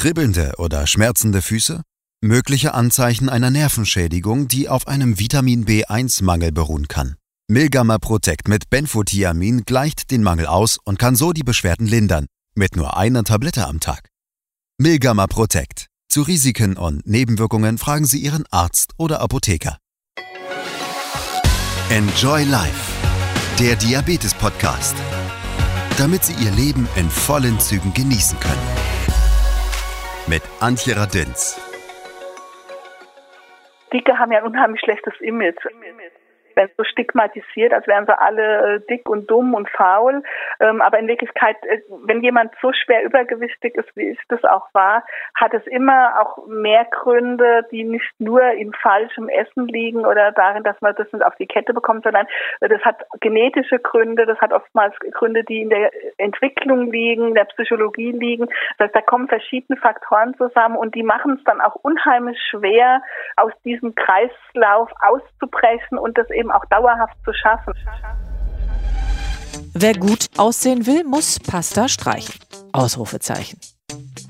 Kribbelnde oder schmerzende Füße? Mögliche Anzeichen einer Nervenschädigung, die auf einem Vitamin B1-Mangel beruhen kann. Milgamma Protect mit Benfotiamin gleicht den Mangel aus und kann so die Beschwerden lindern, mit nur einer Tablette am Tag. Milgamma Protect. Zu Risiken und Nebenwirkungen fragen Sie Ihren Arzt oder Apotheker. Enjoy Life. Der Diabetes-Podcast. Damit Sie Ihr Leben in vollen Zügen genießen können. Mit Antje Radins. Dicke haben ja ein unheimlich schlechtes Image werden so stigmatisiert, als wären sie alle äh, dick und dumm und faul. Ähm, aber in Wirklichkeit, äh, wenn jemand so schwer übergewichtig ist, wie ich das auch war, hat es immer auch mehr Gründe, die nicht nur in falschem Essen liegen oder darin, dass man das nicht auf die Kette bekommt, sondern das hat genetische Gründe, das hat oftmals Gründe, die in der Entwicklung liegen, in der Psychologie liegen. Das heißt, da kommen verschiedene Faktoren zusammen und die machen es dann auch unheimlich schwer, aus diesem Kreislauf auszubrechen und das eben auch dauerhaft zu schaffen. Wer gut aussehen will, muss Pasta streichen. Ausrufezeichen.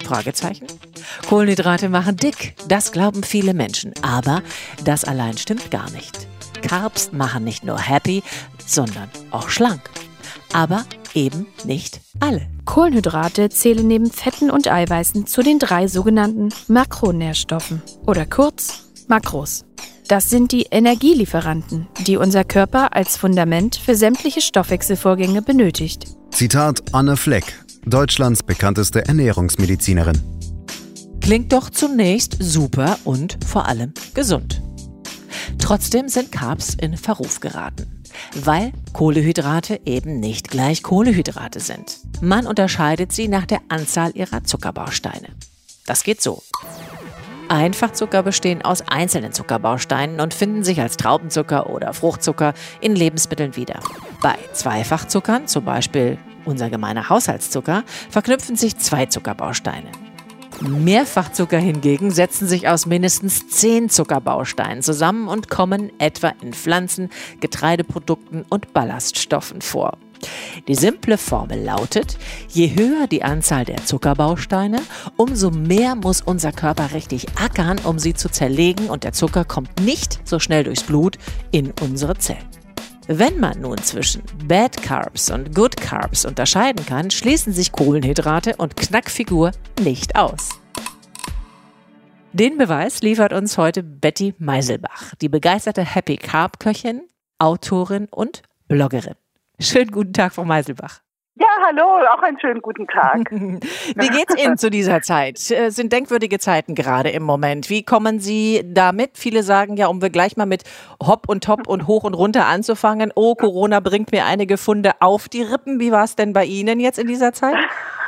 Fragezeichen. Kohlenhydrate machen dick, das glauben viele Menschen. Aber das allein stimmt gar nicht. Carbs machen nicht nur happy, sondern auch schlank. Aber eben nicht alle. Kohlenhydrate zählen neben Fetten und Eiweißen zu den drei sogenannten Makronährstoffen oder kurz Makros. Das sind die Energielieferanten, die unser Körper als Fundament für sämtliche Stoffwechselvorgänge benötigt. Zitat Anne Fleck, Deutschlands bekannteste Ernährungsmedizinerin. Klingt doch zunächst super und vor allem gesund. Trotzdem sind Carbs in Verruf geraten, weil Kohlehydrate eben nicht gleich Kohlehydrate sind. Man unterscheidet sie nach der Anzahl ihrer Zuckerbausteine. Das geht so. Einfachzucker bestehen aus einzelnen Zuckerbausteinen und finden sich als Traubenzucker oder Fruchtzucker in Lebensmitteln wieder. Bei Zweifachzuckern, zum Beispiel unser gemeiner Haushaltszucker, verknüpfen sich zwei Zuckerbausteine. Mehrfachzucker hingegen setzen sich aus mindestens zehn Zuckerbausteinen zusammen und kommen etwa in Pflanzen, Getreideprodukten und Ballaststoffen vor. Die simple Formel lautet, je höher die Anzahl der Zuckerbausteine, umso mehr muss unser Körper richtig ackern, um sie zu zerlegen und der Zucker kommt nicht so schnell durchs Blut in unsere Zellen. Wenn man nun zwischen Bad Carbs und Good Carbs unterscheiden kann, schließen sich Kohlenhydrate und Knackfigur nicht aus. Den Beweis liefert uns heute Betty Meiselbach, die begeisterte Happy Carb Köchin, Autorin und Bloggerin. Schönen guten Tag, Frau Meiselbach. Ja, hallo, auch einen schönen guten Tag. Wie geht's Ihnen zu dieser Zeit? Es äh, sind denkwürdige Zeiten gerade im Moment. Wie kommen Sie damit? Viele sagen ja, um wir gleich mal mit Hopp und Top und hoch und runter anzufangen. Oh, Corona bringt mir einige Funde auf die Rippen. Wie war es denn bei Ihnen jetzt in dieser Zeit?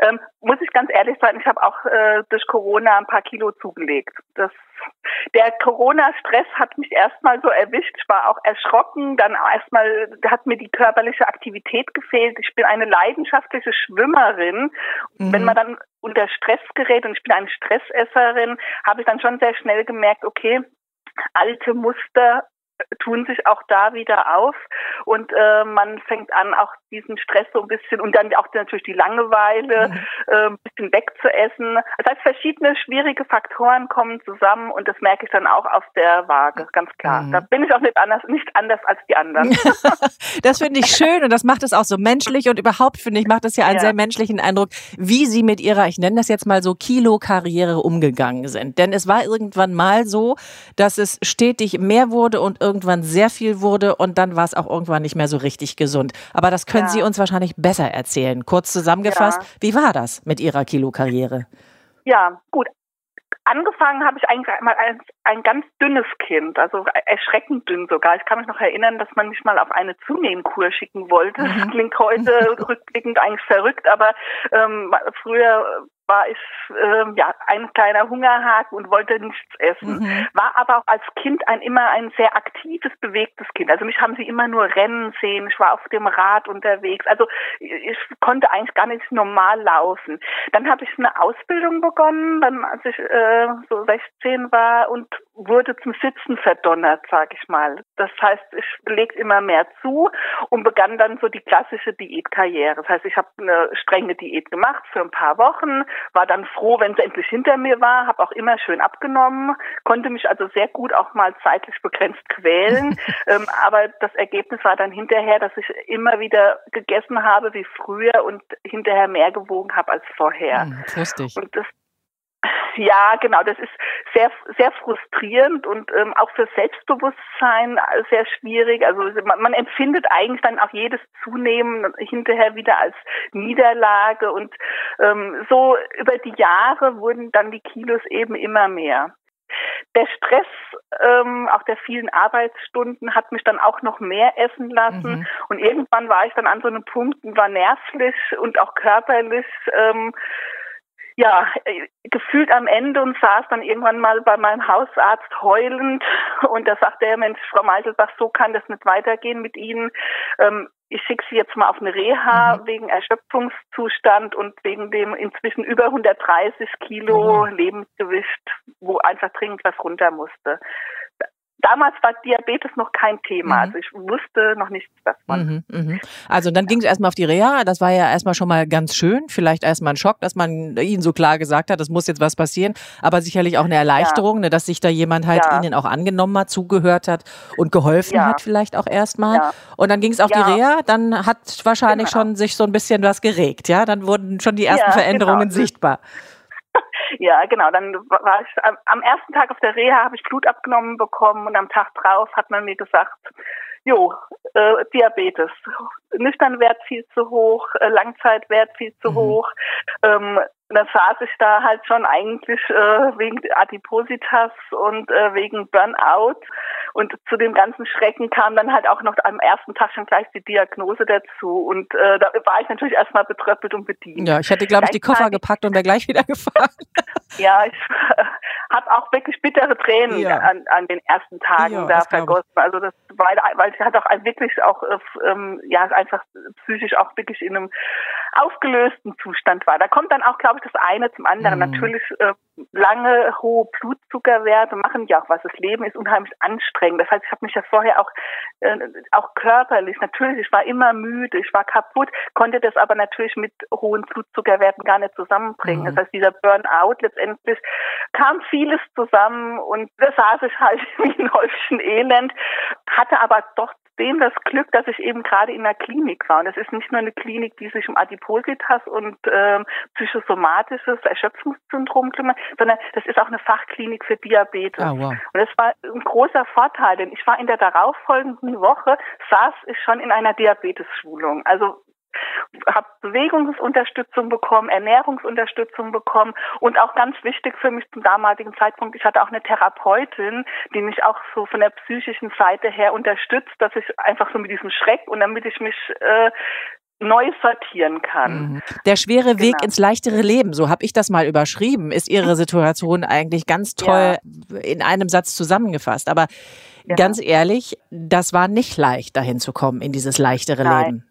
ähm, muss ich ganz ehrlich sein, ich habe auch äh, durch Corona ein paar Kilo zugelegt. Das der Corona-Stress hat mich erstmal so erwischt. Ich war auch erschrocken. Dann erstmal hat mir die körperliche Aktivität gefehlt. Ich bin eine leidenschaftliche Schwimmerin. Mhm. Wenn man dann unter Stress gerät und ich bin eine Stressesserin, habe ich dann schon sehr schnell gemerkt, okay, alte Muster tun sich auch da wieder auf und äh, man fängt an, auch diesen Stress so ein bisschen und dann auch natürlich die Langeweile mhm. äh, ein bisschen wegzuessen. Das heißt, verschiedene schwierige Faktoren kommen zusammen und das merke ich dann auch auf der Waage, ganz klar. Mhm. Da bin ich auch nicht anders, nicht anders als die anderen. das finde ich schön und das macht es auch so menschlich und überhaupt finde ich, macht es ja einen ja. sehr menschlichen Eindruck, wie Sie mit Ihrer, ich nenne das jetzt mal so Kilo-Karriere umgegangen sind. Denn es war irgendwann mal so, dass es stetig mehr wurde und irgendwann sehr viel wurde und dann war es auch irgendwann nicht mehr so richtig gesund. Aber das können ja. Sie uns wahrscheinlich besser erzählen. Kurz zusammengefasst, ja. wie war das mit Ihrer Kilo-Karriere? Ja, gut. Angefangen habe ich eigentlich mal als ein ganz dünnes Kind, also erschreckend dünn sogar. Ich kann mich noch erinnern, dass man mich mal auf eine Zunehmkur schicken wollte. Mhm. Das klingt heute rückblickend eigentlich verrückt, aber ähm, früher war ich ähm, ja ein kleiner Hungerhaken und wollte nichts essen. Mhm. War aber auch als Kind ein immer ein sehr aktives, bewegtes Kind. Also mich haben sie immer nur rennen sehen. Ich war auf dem Rad unterwegs. Also ich konnte eigentlich gar nicht normal laufen. Dann habe ich eine Ausbildung begonnen, dann als ich äh, so 16 war und wurde zum Sitzen verdonnert, sage ich mal. Das heißt, ich legte immer mehr zu und begann dann so die klassische Diätkarriere. Das heißt, ich habe eine strenge Diät gemacht für ein paar Wochen, war dann froh, wenn sie endlich hinter mir war, habe auch immer schön abgenommen, konnte mich also sehr gut auch mal zeitlich begrenzt quälen. ähm, aber das Ergebnis war dann hinterher, dass ich immer wieder gegessen habe wie früher und hinterher mehr gewogen habe als vorher. Hm, lustig. Und das ja, genau. Das ist sehr, sehr frustrierend und ähm, auch für Selbstbewusstsein sehr schwierig. Also man, man empfindet eigentlich dann auch jedes Zunehmen hinterher wieder als Niederlage und ähm, so über die Jahre wurden dann die Kilos eben immer mehr. Der Stress ähm, auch der vielen Arbeitsstunden hat mich dann auch noch mehr essen lassen. Mhm. Und irgendwann war ich dann an so einem Punkt, war nervlich und auch körperlich ähm, ja, äh, gefühlt am Ende und saß dann irgendwann mal bei meinem Hausarzt heulend und da sagte er, Mensch, Frau Meiselbach, so kann das nicht weitergehen mit Ihnen. Ähm, ich schicke Sie jetzt mal auf eine Reha mhm. wegen Erschöpfungszustand und wegen dem inzwischen über 130 Kilo mhm. Lebensgewicht, wo einfach dringend was runter musste damals war Diabetes noch kein Thema. Mhm. Also ich wusste noch nichts davon. Mhm, mh. Also dann ging es erstmal auf die Reha. Das war ja erstmal schon mal ganz schön. Vielleicht erstmal ein Schock, dass man Ihnen so klar gesagt hat, es muss jetzt was passieren. Aber sicherlich auch eine Erleichterung, ja. ne, dass sich da jemand halt ja. Ihnen auch angenommen hat, zugehört hat und geholfen ja. hat vielleicht auch erstmal. Und dann ging es auf die Reha. Dann hat wahrscheinlich genau. schon sich so ein bisschen was geregt. Ja, dann wurden schon die ersten Veränderungen genau. sichtbar. Ja, genau. Dann war ich am ersten Tag auf der Reha habe ich Blut abgenommen bekommen und am Tag drauf hat man mir gesagt, jo, äh, Diabetes, Nüchternwert viel zu hoch, äh, Langzeitwert viel zu mhm. hoch. Ähm, dann saß ich da halt schon eigentlich äh, wegen Adipositas und äh, wegen Burnout. Und zu dem ganzen Schrecken kam dann halt auch noch am ersten Tag schon gleich die Diagnose dazu. Und äh, da war ich natürlich erstmal betröppelt und bedient. Ja, ich hätte, glaube ich, die Koffer gepackt und wäre gleich wieder gefahren. ja, ich äh, habe auch wirklich bittere Tränen ja. an, an den ersten Tagen ja, da vergossen. Also das war, weil ich hatte auch wirklich auch äh, ähm, ja einfach psychisch auch wirklich in einem aufgelösten Zustand war. Da kommt dann auch, glaube ich, das eine zum anderen. Mhm. Natürlich äh, lange hohe Blutzuckerwerte machen ja auch was. Das Leben ist unheimlich anstrengend. Das heißt, ich habe mich ja vorher auch äh, auch körperlich natürlich, ich war immer müde, ich war kaputt, konnte das aber natürlich mit hohen Blutzuckerwerten gar nicht zusammenbringen. Mhm. Das heißt, dieser Burnout letztendlich kam vieles zusammen und da saß ich halt wie ein Häufchen Elend, hatte aber doch dem das Glück, dass ich eben gerade in einer Klinik war. Und das ist nicht nur eine Klinik, die sich um Adipositas und ähm, psychosomatisches Erschöpfungssyndrom kümmert, sondern das ist auch eine Fachklinik für Diabetes. Oh, wow. Und das war ein großer Vorteil, denn ich war in der darauffolgenden Woche, saß ich schon in einer Diabetes-Schulung. Also habe Bewegungsunterstützung bekommen, Ernährungsunterstützung bekommen und auch ganz wichtig für mich zum damaligen Zeitpunkt, ich hatte auch eine Therapeutin, die mich auch so von der psychischen Seite her unterstützt, dass ich einfach so mit diesem Schreck und damit ich mich äh, neu sortieren kann. Mhm. Der schwere genau. Weg ins leichtere Leben, so habe ich das mal überschrieben, ist Ihre Situation eigentlich ganz toll ja. in einem Satz zusammengefasst. Aber ja. ganz ehrlich, das war nicht leicht, dahin zu kommen in dieses leichtere Nein. Leben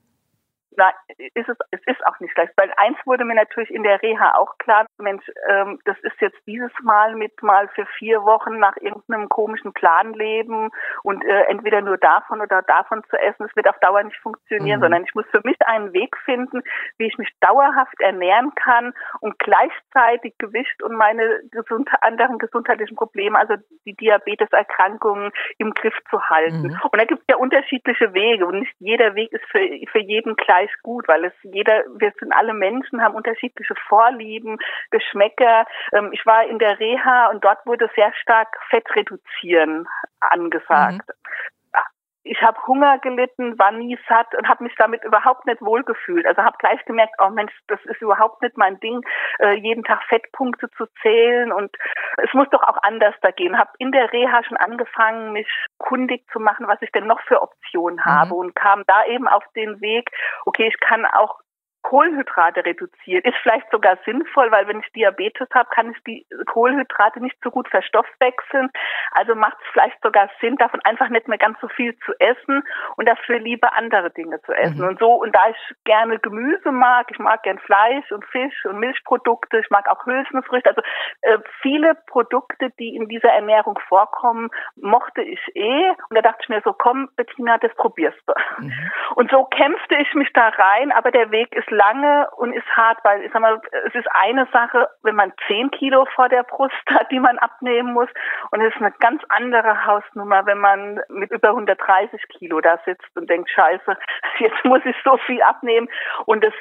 na, ist es, es ist auch nicht leicht. Weil eins wurde mir natürlich in der Reha auch klar, Mensch, ähm, das ist jetzt dieses Mal mit mal für vier Wochen nach irgendeinem komischen Plan leben und äh, entweder nur davon oder davon zu essen. Es wird auf Dauer nicht funktionieren, mhm. sondern ich muss für mich einen Weg finden, wie ich mich dauerhaft ernähren kann und gleichzeitig Gewicht und meine gesund anderen gesundheitlichen Probleme, also die Diabeteserkrankungen im Griff zu halten. Mhm. Und da gibt es ja unterschiedliche Wege und nicht jeder Weg ist für, für jeden gleich gleich gut, weil es jeder, wir sind alle Menschen, haben unterschiedliche Vorlieben, Geschmäcker. Ähm, ich war in der Reha und dort wurde sehr stark Fett reduzieren angesagt. Mhm ich habe Hunger gelitten, war nie satt und habe mich damit überhaupt nicht wohlgefühlt. Also habe gleich gemerkt, oh Mensch, das ist überhaupt nicht mein Ding, äh, jeden Tag Fettpunkte zu zählen und es muss doch auch anders da gehen. Habe in der Reha schon angefangen, mich kundig zu machen, was ich denn noch für Optionen habe mhm. und kam da eben auf den Weg, okay, ich kann auch Kohlenhydrate reduzieren. Ist vielleicht sogar sinnvoll, weil wenn ich Diabetes habe, kann ich die Kohlenhydrate nicht so gut verstoffwechseln. Also macht es vielleicht sogar Sinn, davon einfach nicht mehr ganz so viel zu essen und dafür lieber andere Dinge zu essen. Mhm. Und so, und da ich gerne Gemüse mag, ich mag gern Fleisch und Fisch und Milchprodukte, ich mag auch Hülsenfrüchte, also äh, viele Produkte, die in dieser Ernährung vorkommen, mochte ich eh. Und da dachte ich mir so, komm, Bettina, das probierst du. Mhm. Und so kämpfte ich mich da rein, aber der Weg ist lange und ist hart, weil ich sag mal, es ist eine Sache, wenn man zehn Kilo vor der Brust hat, die man abnehmen muss, und es ist eine ganz andere Hausnummer, wenn man mit über 130 Kilo da sitzt und denkt, scheiße, jetzt muss ich so viel abnehmen und das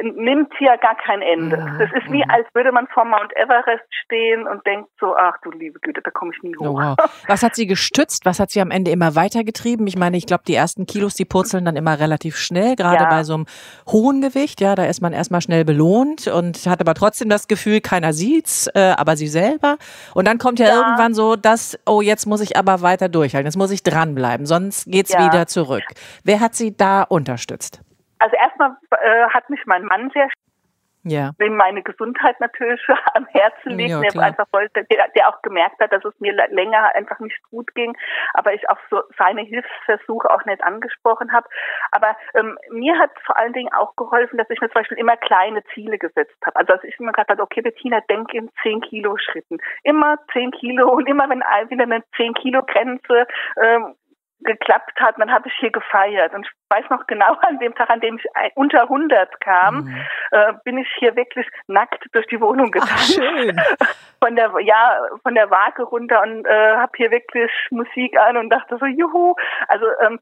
nimmt hier gar kein Ende. Mhm. Das ist wie, mhm. als würde man vor Mount Everest stehen und denkt so, ach du liebe Güte, da komme ich nie hoch. Oh, wow. Was hat sie gestützt? Was hat sie am Ende immer weitergetrieben? Ich meine, ich glaube, die ersten Kilos, die purzeln dann immer relativ schnell, gerade ja. bei so einem hohen Gewicht. Ja, da ist man erstmal schnell belohnt und hat aber trotzdem das Gefühl, keiner sieht's, äh, aber sie selber. Und dann kommt ja, ja, irgendwann so, dass, oh, jetzt muss ich aber weiter durchhalten, jetzt muss ich dranbleiben, sonst geht's ja. wieder zurück. Wer hat sie da unterstützt? Also erstmal äh, hat mich mein Mann sehr ja. dem meine Gesundheit natürlich am Herzen liegt, ja, der einfach wollte, der, der, auch gemerkt hat, dass es mir länger einfach nicht gut ging, aber ich auch so seine Hilfsversuche auch nicht angesprochen habe. Aber ähm, mir hat vor allen Dingen auch geholfen, dass ich mir zum Beispiel immer kleine Ziele gesetzt habe. Also dass ich immer gesagt habe, okay, Bettina, denk in 10 Kilo Schritten. Immer 10 Kilo und immer wenn wieder eine 10 Kilo Grenze ähm, geklappt hat, dann habe ich hier gefeiert. Und ich weiß noch genau, an dem Tag, an dem ich unter 100 kam, mhm. äh, bin ich hier wirklich nackt durch die Wohnung gegangen. von der ja von der Waage runter und äh, habe hier wirklich Musik an und dachte so juhu also ähm,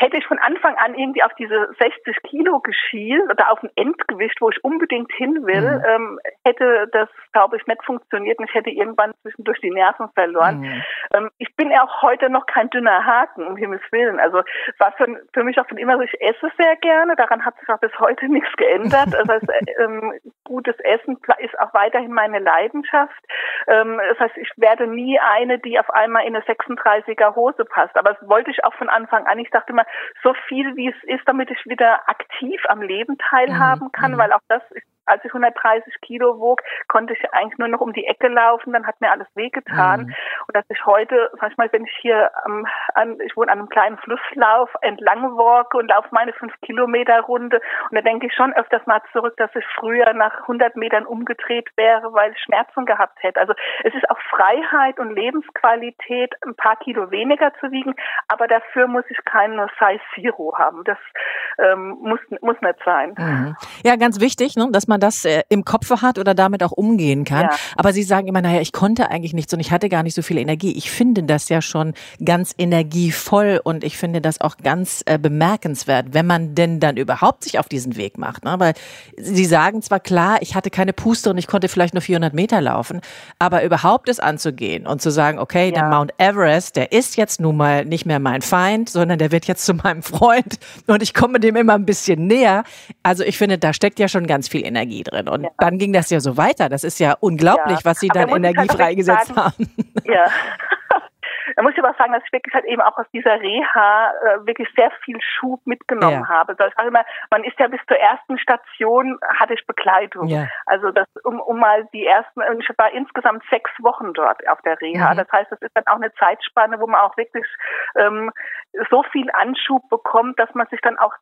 hätte ich von Anfang an irgendwie auf diese 60 Kilo geschielt oder auf ein Endgewicht, wo ich unbedingt hin will, mhm. ähm, hätte das, glaube ich, nicht funktioniert und ich hätte irgendwann zwischendurch die Nerven verloren. Mhm. Ähm, ich bin ja auch heute noch kein dünner Haken, um Himmels Willen. Also war für, für mich auch schon immer so, ich esse sehr gerne, daran hat sich auch bis heute nichts geändert. Das heißt, ähm, gutes Essen ist auch weiterhin meine Leidenschaft. Ähm, das heißt, ich werde nie eine, die auf einmal in eine 36er Hose passt. Aber das wollte ich auch von Anfang an. Ich dachte immer, so viel wie es ist, damit ich wieder aktiv am Leben teilhaben kann, mhm. weil auch das ist als ich 130 Kilo wog, konnte ich eigentlich nur noch um die Ecke laufen, dann hat mir alles wehgetan. Mhm. Und dass ich heute, manchmal, wenn ich hier am, an, ich wohne an einem kleinen Flusslauf, entlang walke und laufe meine 5 Kilometer Runde und da denke ich schon öfters mal zurück, dass ich früher nach 100 Metern umgedreht wäre, weil ich Schmerzen gehabt hätte. Also es ist auch Freiheit und Lebensqualität, ein paar Kilo weniger zu wiegen, aber dafür muss ich keine Size Zero haben. Das ähm, muss, muss nicht sein. Mhm. Ja, ganz wichtig, ne, dass man das äh, im Kopf hat oder damit auch umgehen kann. Ja. Aber Sie sagen immer, naja, ich konnte eigentlich nichts und ich hatte gar nicht so viel Energie. Ich finde das ja schon ganz energievoll und ich finde das auch ganz äh, bemerkenswert, wenn man denn dann überhaupt sich auf diesen Weg macht. Ne? Weil Sie sagen zwar klar, ich hatte keine Puste und ich konnte vielleicht nur 400 Meter laufen, aber überhaupt es anzugehen und zu sagen, okay, ja. der Mount Everest, der ist jetzt nun mal nicht mehr mein Feind, sondern der wird jetzt zu meinem Freund und ich komme dem immer ein bisschen näher. Also ich finde, da steckt ja schon ganz viel Energie Energie drin. Und ja. dann ging das ja so weiter. Das ist ja unglaublich, ja. was Sie dann Energie halt freigesetzt sagen, haben. Ja. Da muss ich aber sagen, dass ich wirklich halt eben auch aus dieser Reha äh, wirklich sehr viel Schub mitgenommen ja. habe. Also ich sage immer, man ist ja bis zur ersten Station, hatte ich Begleitung. Ja. Also das, um, um mal die ersten, ich war insgesamt sechs Wochen dort auf der Reha. Mhm. Das heißt, das ist dann auch eine Zeitspanne, wo man auch wirklich ähm, so viel Anschub bekommt, dass man sich dann auch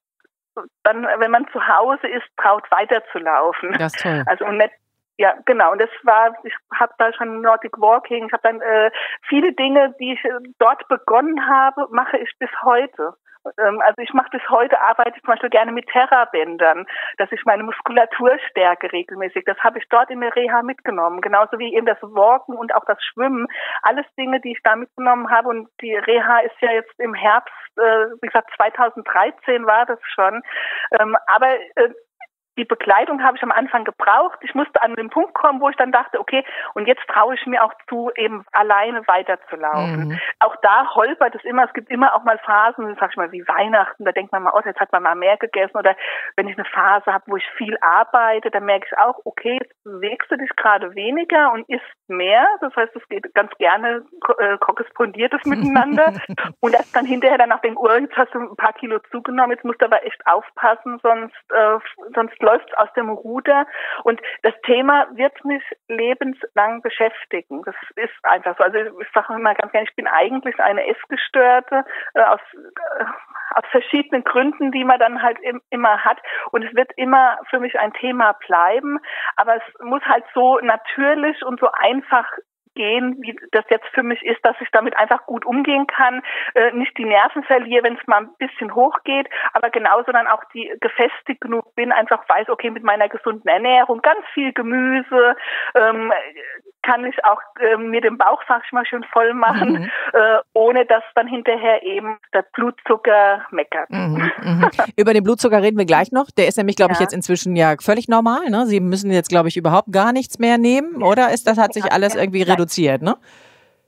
dann, wenn man zu Hause ist, traut weiterzulaufen. Das ist toll. Also und nicht ja, genau. Und das war, ich habe da schon Nordic Walking, ich habe dann äh, viele Dinge, die ich dort begonnen habe, mache ich bis heute. Ähm, also ich mache bis heute, arbeite ich zum Beispiel gerne mit Terrabändern, dass ich meine Muskulatur stärke regelmäßig. Das habe ich dort in der Reha mitgenommen. Genauso wie eben das Walken und auch das Schwimmen. Alles Dinge, die ich da mitgenommen habe. Und die Reha ist ja jetzt im Herbst, äh, wie gesagt, 2013 war das schon. Ähm, aber äh, die Begleitung habe ich am Anfang gebraucht. Ich musste an den Punkt kommen, wo ich dann dachte, okay, und jetzt traue ich mir auch zu, eben alleine weiterzulaufen. Mhm. Auch da holpert es immer. Es gibt immer auch mal Phasen, sag ich mal, wie Weihnachten, da denkt man mal, oh, jetzt hat man mal mehr gegessen. Oder wenn ich eine Phase habe, wo ich viel arbeite, dann merke ich auch, okay, jetzt bewegst du dich gerade weniger und isst mehr. Das heißt, es geht ganz gerne äh, korrespondiertes miteinander. und erst dann hinterher dann nach dem Uhr, jetzt hast du ein paar Kilo zugenommen, jetzt musst du aber echt aufpassen, sonst, äh, sonst läuft aus dem Ruder. Und das Thema wird mich lebenslang beschäftigen. Das ist einfach so. Also ich sage immer ganz gerne, ich bin eigentlich eine Essgestörte äh, aus, äh, aus verschiedenen Gründen, die man dann halt im, immer hat. Und es wird immer für mich ein Thema bleiben. Aber es muss halt so natürlich und so einfach gehen, wie das jetzt für mich ist, dass ich damit einfach gut umgehen kann, äh, nicht die Nerven verliere, wenn es mal ein bisschen hochgeht, aber genauso dann auch die gefestigt genug bin, einfach weiß, okay, mit meiner gesunden Ernährung, ganz viel Gemüse, ähm, kann ich auch äh, mir den Bauch, sag ich mal, schön voll machen, mhm. äh, ohne dass dann hinterher eben der Blutzucker meckert. Mhm, mhm. Über den Blutzucker reden wir gleich noch. Der ist nämlich, glaube ja. ich, jetzt inzwischen ja völlig normal. Ne? Sie müssen jetzt, glaube ich, überhaupt gar nichts mehr nehmen, oder? Ist das hat sich alles irgendwie reduziert, ne?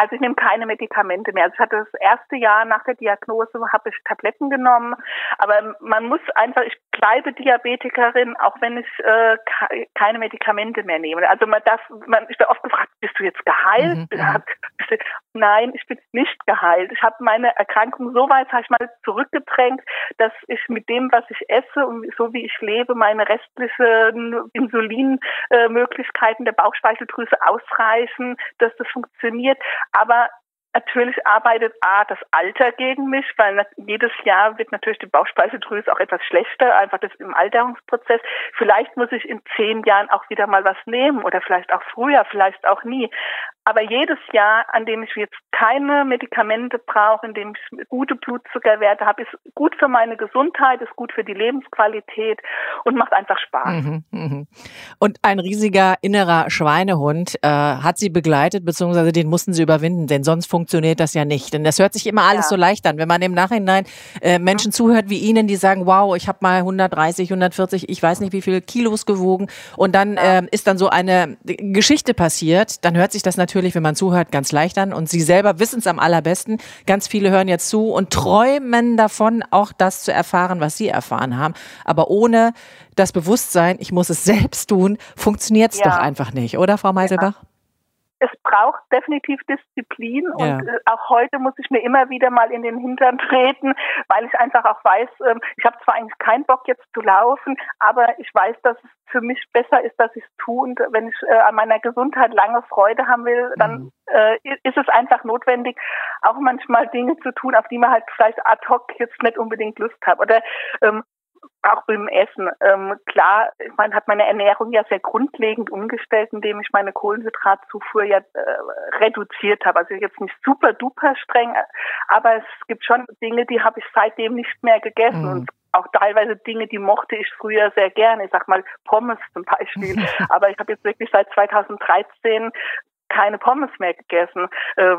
Also ich nehme keine Medikamente mehr. Also ich hatte das erste Jahr nach der Diagnose, habe ich Tabletten genommen. Aber man muss einfach, ich bleibe Diabetikerin, auch wenn ich äh, keine Medikamente mehr nehme. Also man darf, man, ich werde oft gefragt, bist du jetzt geheilt? Mhm. mhm. Nein, ich bin nicht geheilt. Ich habe meine Erkrankung so weit, sag ich mal, zurückgedrängt, dass ich mit dem, was ich esse und so wie ich lebe, meine restlichen Insulinmöglichkeiten der Bauchspeicheldrüse ausreichen, dass das funktioniert. Aber Natürlich arbeitet A das Alter gegen mich, weil jedes Jahr wird natürlich die Bauchspeicheldrüse auch etwas schlechter, einfach das im Alterungsprozess. Vielleicht muss ich in zehn Jahren auch wieder mal was nehmen oder vielleicht auch früher, vielleicht auch nie. Aber jedes Jahr, an dem ich jetzt keine Medikamente brauche, in dem ich gute Blutzuckerwerte habe, ist gut für meine Gesundheit, ist gut für die Lebensqualität und macht einfach Spaß. Mhm, mh. Und ein riesiger innerer Schweinehund äh, hat Sie begleitet, beziehungsweise den mussten Sie überwinden, denn sonst funktioniert das ja nicht. Denn das hört sich immer alles ja. so leicht an. Wenn man im Nachhinein äh, Menschen zuhört wie Ihnen, die sagen, wow, ich habe mal 130, 140, ich weiß nicht wie viele Kilos gewogen und dann ja. äh, ist dann so eine Geschichte passiert, dann hört sich das natürlich natürlich, wenn man zuhört, ganz leicht an. Und Sie selber wissen es am allerbesten. Ganz viele hören jetzt zu und träumen davon, auch das zu erfahren, was Sie erfahren haben. Aber ohne das Bewusstsein, ich muss es selbst tun, funktioniert es ja. doch einfach nicht, oder, Frau Meiselbach? Es braucht definitiv Disziplin und äh, auch heute muss ich mir immer wieder mal in den Hintern treten, weil ich einfach auch weiß, ähm, ich habe zwar eigentlich keinen Bock jetzt zu laufen, aber ich weiß, dass es für mich besser ist, dass ich es tue. Und wenn ich äh, an meiner Gesundheit lange Freude haben will, dann mhm. äh, ist es einfach notwendig, auch manchmal Dinge zu tun, auf die man halt vielleicht ad hoc jetzt nicht unbedingt Lust hat. Oder ähm, auch beim Essen. Ähm, klar, ich meine, hat meine Ernährung ja sehr grundlegend umgestellt, indem ich meine Kohlenhydratzufuhr ja äh, reduziert habe. Also jetzt nicht super duper streng, aber es gibt schon Dinge, die habe ich seitdem nicht mehr gegessen mhm. und auch teilweise Dinge, die mochte ich früher sehr gerne. Ich sag mal Pommes zum Beispiel. aber ich habe jetzt wirklich seit 2013 keine Pommes mehr gegessen. Äh,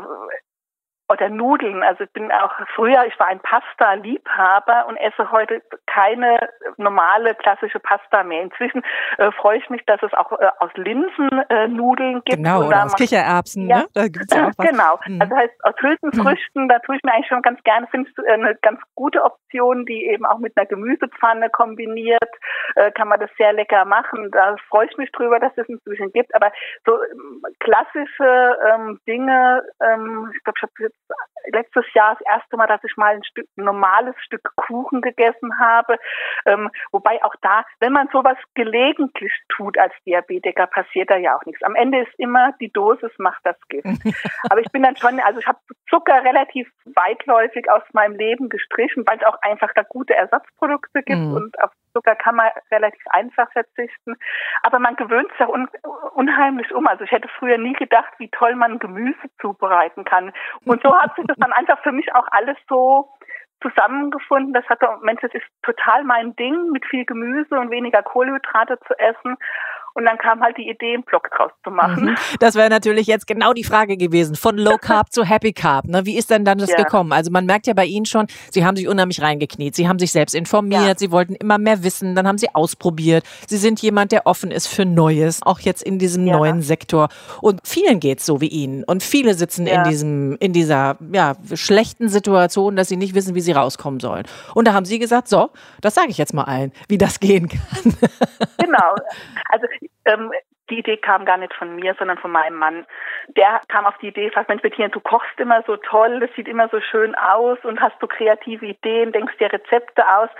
oder Nudeln. Also ich bin auch früher, ich war ein Pasta-Liebhaber und esse heute keine normale klassische Pasta mehr. Inzwischen äh, freue ich mich, dass es auch äh, aus Linsen äh, Nudeln gibt. Genau, oder aus Kichererbsen, ja, ne? Da gibt's ja auch was. Genau. Mhm. Also heißt aus Hülsenfrüchten, mhm. da tue ich mir eigentlich schon ganz gerne, finde ich äh, eine ganz gute Option, die eben auch mit einer Gemüsepfanne kombiniert, äh, kann man das sehr lecker machen. Da freue ich mich drüber, dass es inzwischen gibt. Aber so ähm, klassische ähm, Dinge, ähm, ich glaube, ich habe jetzt letztes Jahr das erste Mal, dass ich mal ein Stück ein normales Stück Kuchen gegessen habe. Ähm, wobei auch da, wenn man sowas gelegentlich tut als Diabetiker, passiert da ja auch nichts. Am Ende ist immer die Dosis macht das Gift. Aber ich bin dann schon, also ich habe Zucker relativ weitläufig aus meinem Leben gestrichen, weil es auch einfach da gute Ersatzprodukte gibt mhm. und auf Zucker kann man relativ einfach verzichten. Aber man gewöhnt sich auch un unheimlich um. Also ich hätte früher nie gedacht, wie toll man Gemüse zubereiten kann. Und so hat sich das dann einfach für mich auch alles so zusammengefunden. Das hatte, Mensch, das ist total mein Ding, mit viel Gemüse und weniger Kohlenhydrate zu essen. Und dann kam halt die Idee, einen Blog draus zu machen. Mhm. Das wäre natürlich jetzt genau die Frage gewesen. Von Low Carb zu Happy Carb. Ne? Wie ist denn dann das ja. gekommen? Also man merkt ja bei Ihnen schon, Sie haben sich unheimlich reingekniet. Sie haben sich selbst informiert. Ja. Sie wollten immer mehr wissen. Dann haben Sie ausprobiert. Sie sind jemand, der offen ist für Neues. Auch jetzt in diesem ja. neuen Sektor. Und vielen geht's so wie Ihnen. Und viele sitzen in diesem, in dieser, ja, schlechten Situation, dass sie nicht wissen, wie sie rauskommen sollen. Und da haben Sie gesagt, so, das sage ich jetzt mal allen, wie das gehen kann. Genau. Also ähm, die Idee kam gar nicht von mir, sondern von meinem Mann. Der kam auf die Idee, sagt, Mensch, Bettina, du kochst immer so toll, das sieht immer so schön aus und hast so kreative Ideen, denkst dir Rezepte aus.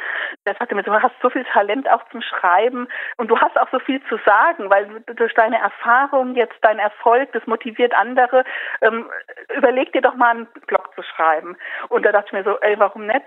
Der sagte mir, du hast so viel Talent auch zum Schreiben und du hast auch so viel zu sagen, weil durch deine Erfahrung, jetzt dein Erfolg, das motiviert andere. Ähm, überleg dir doch mal einen Blog zu schreiben. Und da dachte ich mir so, ey, warum nicht?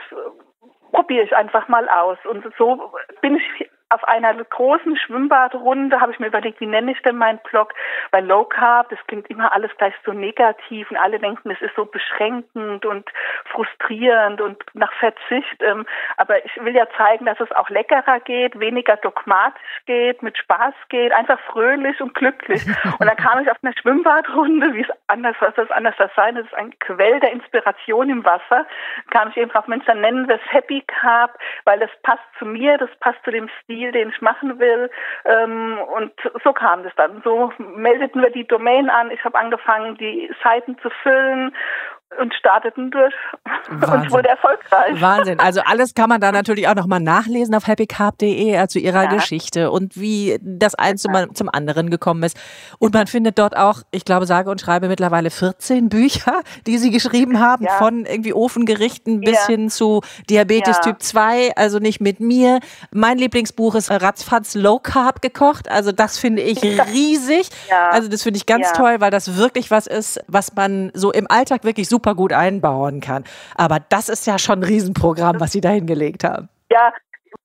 Probiere ich einfach mal aus. Und so bin ich auf einer großen Schwimmbadrunde habe ich mir überlegt, wie nenne ich denn meinen Blog? Weil Low Carb, das klingt immer alles gleich so negativ und alle denken, es ist so beschränkend und frustrierend und nach Verzicht. Ähm, aber ich will ja zeigen, dass es auch leckerer geht, weniger dogmatisch geht, mit Spaß geht, einfach fröhlich und glücklich. Und dann kam ich auf eine Schwimmbadrunde, wie es anders, was das anders sein? Das ist ein Quell der Inspiration im Wasser. Kam ich eben drauf, Mensch, dann nennen wir es Happy Carb, weil das passt zu mir, das passt zu dem Stil Stil, den ich machen will. Ähm, und so kam das dann. So meldeten wir die Domain an. Ich habe angefangen, die Seiten zu füllen und starteten durch Wahnsinn. und wurde erfolgreich. Wahnsinn. Also alles kann man da natürlich auch nochmal nachlesen auf happycarb.de, also ihrer ja. Geschichte und wie das eins zum, zum anderen gekommen ist. Und man findet dort auch, ich glaube, sage und schreibe mittlerweile 14 Bücher, die sie geschrieben haben, ja. von irgendwie Ofengerichten bis ja. hin zu Diabetes Typ 2, also nicht mit mir. Mein Lieblingsbuch ist Ratzfatz Low Carb gekocht. Also das finde ich riesig. Also das finde ich ganz toll, weil das wirklich was ist, was man so im Alltag wirklich super super gut einbauen kann. Aber das ist ja schon ein Riesenprogramm, was Sie da hingelegt haben. Ja,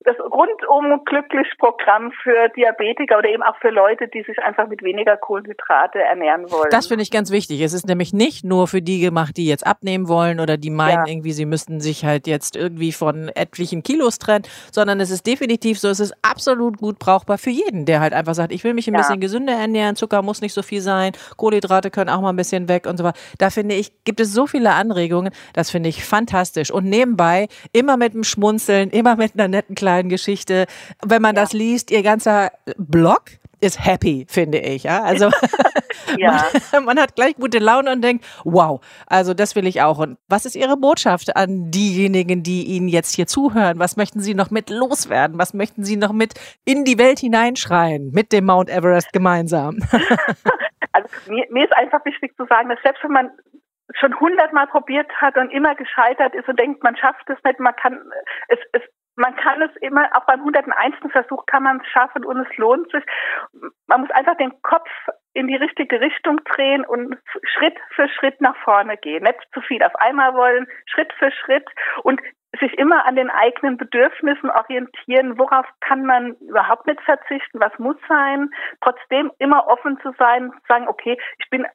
das rundum glücklich Programm für Diabetiker oder eben auch für Leute, die sich einfach mit weniger Kohlenhydrate ernähren wollen. Das finde ich ganz wichtig. Es ist nämlich nicht nur für die gemacht, die jetzt abnehmen wollen oder die meinen ja. irgendwie, sie müssten sich halt jetzt irgendwie von etlichen Kilos trennen, sondern es ist definitiv so, es ist absolut gut brauchbar für jeden, der halt einfach sagt, ich will mich ein ja. bisschen gesünder ernähren, Zucker muss nicht so viel sein, Kohlenhydrate können auch mal ein bisschen weg und so weiter. Da finde ich, gibt es so viele Anregungen, das finde ich fantastisch. Und nebenbei immer mit einem Schmunzeln, immer mit einer netten kleinen Geschichte. Wenn man ja. das liest, ihr ganzer Blog ist happy, finde ich. Ja? Also ja. man, man, hat gleich gute Laune und denkt, wow, also das will ich auch. Und was ist Ihre Botschaft an diejenigen, die Ihnen jetzt hier zuhören? Was möchten Sie noch mit loswerden? Was möchten Sie noch mit in die Welt hineinschreien mit dem Mount Everest gemeinsam? also mir, mir ist einfach wichtig zu sagen, dass selbst wenn man schon hundertmal probiert hat und immer gescheitert ist und denkt, man schafft es nicht, man kann, es, es man kann es immer, auch beim 101. Versuch kann man es schaffen und es lohnt sich. Man muss einfach den Kopf in die richtige Richtung drehen und Schritt für Schritt nach vorne gehen. Nicht zu viel auf einmal wollen, Schritt für Schritt und sich immer an den eigenen Bedürfnissen orientieren. Worauf kann man überhaupt nicht verzichten? Was muss sein? Trotzdem immer offen zu sein, sagen, okay, ich bin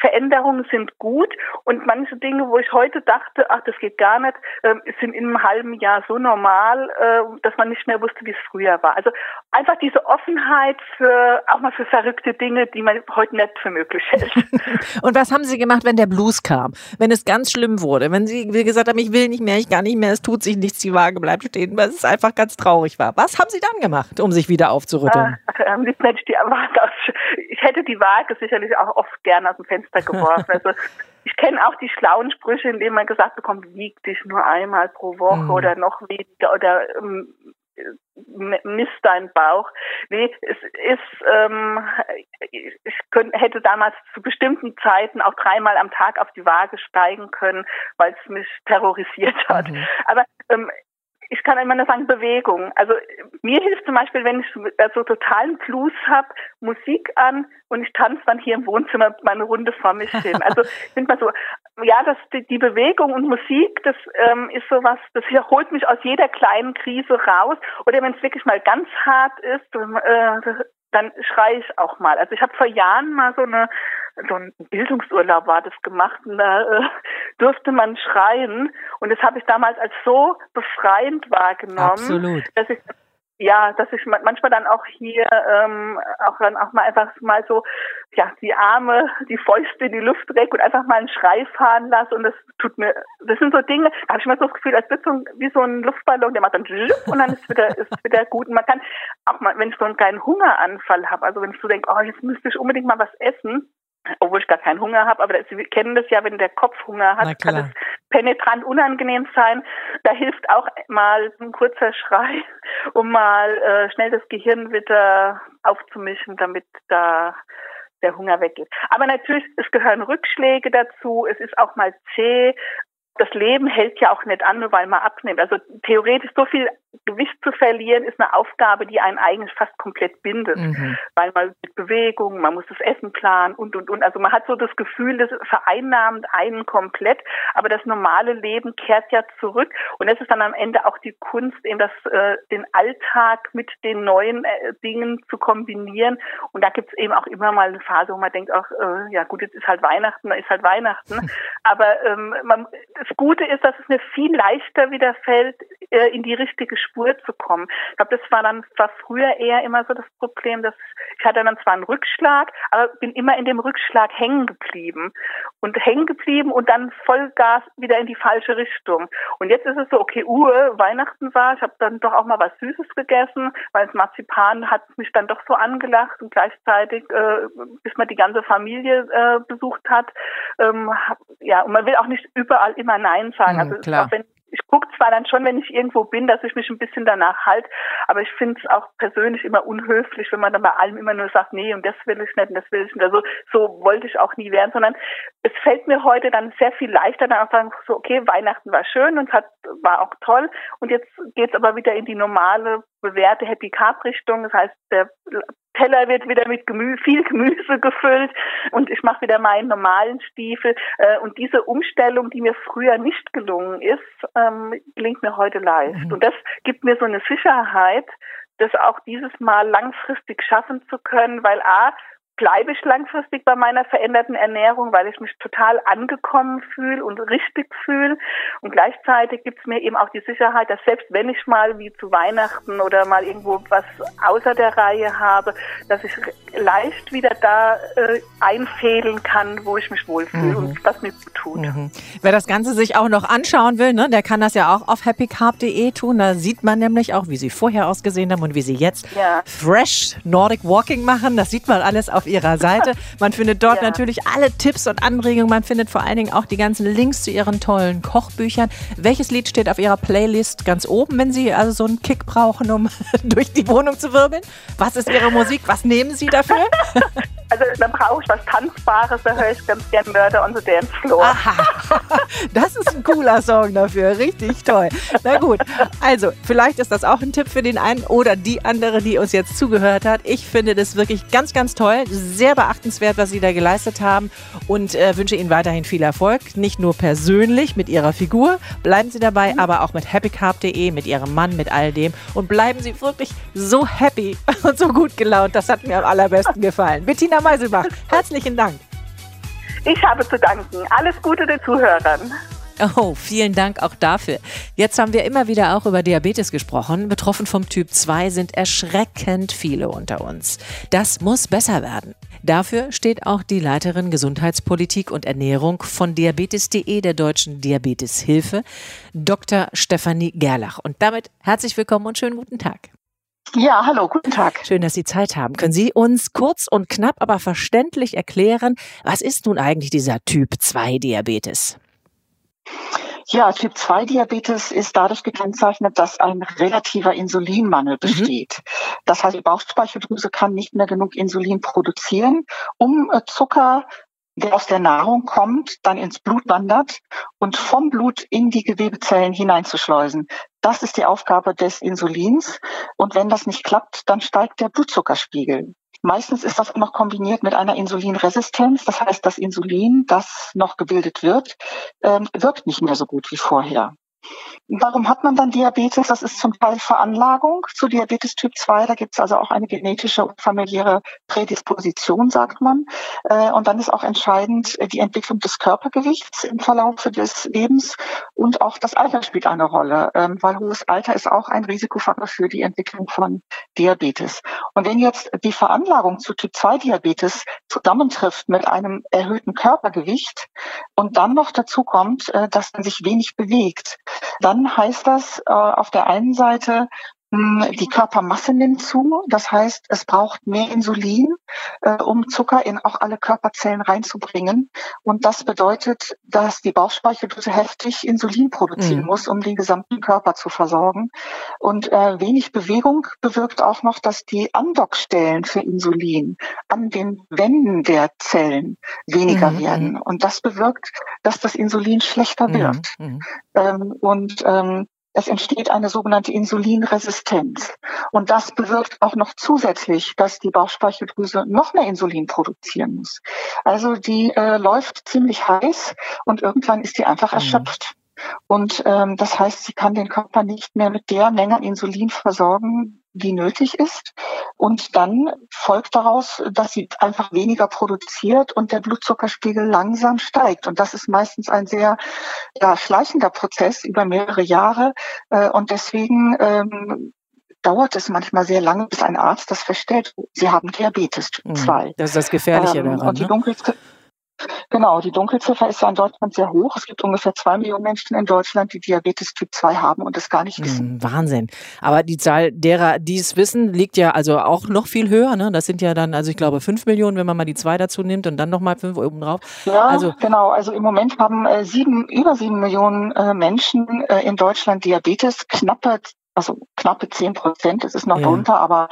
Veränderungen sind gut und manche Dinge, wo ich heute dachte, ach, das geht gar nicht, äh, sind in einem halben Jahr so normal, äh, dass man nicht mehr wusste, wie es früher war. Also einfach diese Offenheit für auch mal für verrückte Dinge, die man heute nicht für möglich hält. und was haben Sie gemacht, wenn der Blues kam? Wenn es ganz schlimm wurde? Wenn Sie wie gesagt haben, ich will nicht mehr, ich gar nicht mehr, es tut sich nichts, die Waage bleibt stehen, weil es einfach ganz traurig war. Was haben Sie dann gemacht, um sich wieder aufzurütteln? Ach, am liebsten hätte ich die Waage ich hätte die Waage sicherlich auch oft gerne aus dem Fenster geworfen. Also ich kenne auch die schlauen Sprüche, in denen man gesagt bekommt, wieg dich nur einmal pro Woche mhm. oder noch weniger oder ähm, misst deinen Bauch. Nee, es ist, ähm, ich könnte, hätte damals zu bestimmten Zeiten auch dreimal am Tag auf die Waage steigen können, weil es mich terrorisiert hat. Mhm. Aber ähm, ich kann immer nur sagen Bewegung. Also mir hilft zum Beispiel, wenn ich so totalen Blues habe, Musik an und ich tanze dann hier im Wohnzimmer meine Runde vor mich hin. Also ich finde mal so, ja, das die, die Bewegung und Musik, das ähm, ist sowas, das holt mich aus jeder kleinen Krise raus. Oder wenn es wirklich mal ganz hart ist, äh, dann schreie ich auch mal. Also ich habe vor Jahren mal so eine so ein Bildungsurlaub war das gemacht und da äh, durfte man schreien und das habe ich damals als so befreiend wahrgenommen, Absolut. dass ich ja, dass ich manchmal dann auch hier ähm, auch dann auch mal einfach mal so ja die Arme, die Fäuste in die Luft recke und einfach mal einen Schrei fahren lasse und das tut mir, das sind so Dinge, da habe ich mal so das Gefühl, als wird so wie so ein Luftballon, der macht dann und dann ist wieder ist wieder gut. Und man kann auch mal, wenn ich so einen kleinen Hungeranfall habe, also wenn ich so denke, oh jetzt müsste ich unbedingt mal was essen, obwohl ich gar keinen Hunger habe, aber Sie kennen das ja, wenn der Kopf Hunger hat, kann es penetrant unangenehm sein. Da hilft auch mal ein kurzer Schrei, um mal äh, schnell das Gehirn wieder aufzumischen, damit da der Hunger weggeht. Aber natürlich, es gehören Rückschläge dazu. Es ist auch mal zäh das Leben hält ja auch nicht an, nur weil man abnimmt. Also theoretisch so viel Gewicht zu verlieren, ist eine Aufgabe, die einen eigentlich fast komplett bindet. Mhm. Weil man mit Bewegung, man muss das Essen planen und, und, und. Also man hat so das Gefühl, das vereinnahmt einen komplett. Aber das normale Leben kehrt ja zurück. Und das ist dann am Ende auch die Kunst, eben das, äh, den Alltag mit den neuen äh, Dingen zu kombinieren. Und da gibt es eben auch immer mal eine Phase, wo man denkt, auch, äh, ja gut, jetzt ist halt Weihnachten, ist halt Weihnachten. Aber ähm, man, das Gute ist, dass es mir viel leichter wieder fällt, äh, in die richtige Spur zu kommen. Ich glaube, das war dann war früher eher immer so das Problem, dass ich hatte dann zwar einen Rückschlag, aber bin immer in dem Rückschlag hängen geblieben und hängen geblieben und dann Vollgas wieder in die falsche Richtung. Und jetzt ist es so, okay, Uhr, Weihnachten war, ich habe dann doch auch mal was Süßes gegessen, weil das Marzipan hat mich dann doch so angelacht und gleichzeitig, äh, bis man die ganze Familie äh, besucht hat, ähm, ja, und man will auch nicht überall immer Nein sagen. Mhm, also klar. Auch wenn ich gucke zwar dann schon, wenn ich irgendwo bin, dass ich mich ein bisschen danach halte, aber ich finde es auch persönlich immer unhöflich, wenn man dann bei allem immer nur sagt, nee, und das will ich nicht, und das will ich nicht. Also so wollte ich auch nie werden, sondern es fällt mir heute dann sehr viel leichter, dann auch sagen, so, okay, Weihnachten war schön und hat, war auch toll und jetzt geht es aber wieder in die normale, bewährte Happy Carb Richtung. Das heißt, der Teller wird wieder mit Gemü viel Gemüse gefüllt und ich mache wieder meinen normalen Stiefel. Äh, und diese Umstellung, die mir früher nicht gelungen ist, ähm, gelingt mir heute leicht. Mhm. Und das gibt mir so eine Sicherheit, das auch dieses Mal langfristig schaffen zu können, weil A, bleibe ich langfristig bei meiner veränderten Ernährung, weil ich mich total angekommen fühle und richtig fühle. Und gleichzeitig gibt es mir eben auch die Sicherheit, dass selbst wenn ich mal wie zu Weihnachten oder mal irgendwo was außer der Reihe habe, dass ich leicht wieder da äh, einfädeln kann, wo ich mich wohlfühle mhm. und was mir gut tut. Mhm. Wer das Ganze sich auch noch anschauen will, ne, der kann das ja auch auf happycarb.de tun. Da sieht man nämlich auch, wie sie vorher ausgesehen haben und wie sie jetzt ja. fresh Nordic Walking machen. Das sieht man alles auf ihrer Seite. Man findet dort ja. natürlich alle Tipps und Anregungen. Man findet vor allen Dingen auch die ganzen Links zu ihren tollen Kochbüchern. Welches Lied steht auf ihrer Playlist ganz oben, wenn Sie also so einen Kick brauchen, um durch die Wohnung zu wirbeln? Was ist Ihre Musik? Was nehmen Sie dafür? Also dann brauche ich was Tanzbares, da höre ich ganz gern Murder on the Dance Floor. Aha. Das ist ein cooler Song dafür, richtig toll. Na gut, also vielleicht ist das auch ein Tipp für den einen oder die andere, die uns jetzt zugehört hat. Ich finde das wirklich ganz, ganz toll, sehr beachtenswert, was Sie da geleistet haben und äh, wünsche Ihnen weiterhin viel Erfolg, nicht nur persönlich mit Ihrer Figur, bleiben Sie dabei, mhm. aber auch mit happycarb.de, mit Ihrem Mann, mit all dem und bleiben Sie wirklich so happy und so gut gelaunt. Das hat mir am allerbesten gefallen. Bettina Bettina Meiselbach, herzlichen Dank. Ich habe zu danken. Alles Gute den Zuhörern. Oh, vielen Dank auch dafür. Jetzt haben wir immer wieder auch über Diabetes gesprochen. Betroffen vom Typ 2 sind erschreckend viele unter uns. Das muss besser werden. Dafür steht auch die Leiterin Gesundheitspolitik und Ernährung von Diabetes.de der Deutschen Diabeteshilfe, Dr. Stefanie Gerlach. Und damit herzlich willkommen und schönen guten Tag. Ja, hallo, guten Tag. Schön, dass Sie Zeit haben. Können Sie uns kurz und knapp, aber verständlich erklären, was ist nun eigentlich dieser Typ 2 Diabetes? Ja, Typ 2 Diabetes ist dadurch gekennzeichnet, dass ein relativer Insulinmangel mhm. besteht. Mhm. Das heißt, die Bauchspeicheldrüse kann nicht mehr genug Insulin produzieren, um äh, Zucker der aus der Nahrung kommt, dann ins Blut wandert und vom Blut in die Gewebezellen hineinzuschleusen. Das ist die Aufgabe des Insulins. Und wenn das nicht klappt, dann steigt der Blutzuckerspiegel. Meistens ist das noch kombiniert mit einer Insulinresistenz. Das heißt, das Insulin, das noch gebildet wird, ähm, wirkt nicht mehr so gut wie vorher. Warum hat man dann Diabetes? Das ist zum Teil Veranlagung zu Diabetes Typ 2. Da gibt es also auch eine genetische und familiäre Prädisposition, sagt man. Äh, und dann ist auch entscheidend äh, die Entwicklung des Körpergewichts im Verlauf des Lebens und auch das Alter spielt eine Rolle, ähm, weil hohes Alter ist auch ein Risikofaktor für die Entwicklung von Diabetes. Und wenn jetzt die Veranlagung zu Typ 2 Diabetes zusammentrifft mit einem erhöhten Körpergewicht und dann noch dazu kommt, äh, dass man sich wenig bewegt, dann heißt das äh, auf der einen Seite, die Körpermasse nimmt zu. Das heißt, es braucht mehr Insulin, äh, um Zucker in auch alle Körperzellen reinzubringen. Und das bedeutet, dass die Bauchspeicheldrüse heftig Insulin produzieren mhm. muss, um den gesamten Körper zu versorgen. Und äh, wenig Bewegung bewirkt auch noch, dass die Andockstellen für Insulin an den Wänden der Zellen weniger mhm. werden. Und das bewirkt, dass das Insulin schlechter mhm. wird. Mhm. Ähm, und ähm, es entsteht eine sogenannte Insulinresistenz. Und das bewirkt auch noch zusätzlich, dass die Bauchspeicheldrüse noch mehr Insulin produzieren muss. Also die äh, läuft ziemlich heiß und irgendwann ist die einfach mhm. erschöpft. Und ähm, das heißt, sie kann den Körper nicht mehr mit der Menge Insulin versorgen, die nötig ist. Und dann folgt daraus, dass sie einfach weniger produziert und der Blutzuckerspiegel langsam steigt. Und das ist meistens ein sehr ja, schleichender Prozess über mehrere Jahre. Äh, und deswegen ähm, dauert es manchmal sehr lange, bis ein Arzt das feststellt, Sie haben Diabetes Typ 2. Mhm. Das ist das Gefährliche ähm, daran. Und die ne? Genau, die Dunkelziffer ist ja in Deutschland sehr hoch. Es gibt ungefähr zwei Millionen Menschen in Deutschland, die Diabetes Typ 2 haben und das gar nicht wissen. Hm, Wahnsinn. Aber die Zahl derer, die es wissen, liegt ja also auch noch viel höher. Ne? Das sind ja dann, also ich glaube, fünf Millionen, wenn man mal die zwei dazu nimmt und dann nochmal fünf oben drauf. Ja, also, genau. Also im Moment haben äh, sieben, über sieben Millionen äh, Menschen äh, in Deutschland Diabetes. Knappe also knappe zehn Prozent, es ist noch ja. drunter, aber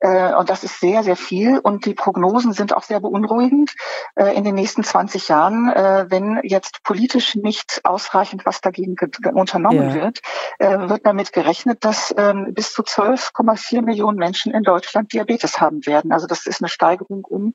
äh, und das ist sehr, sehr viel. Und die Prognosen sind auch sehr beunruhigend äh, in den nächsten 20 Jahren, äh, wenn jetzt politisch nicht ausreichend was dagegen unternommen ja. wird, äh, wird damit gerechnet, dass äh, bis zu 12,4 Millionen Menschen in Deutschland Diabetes haben werden. Also das ist eine Steigerung um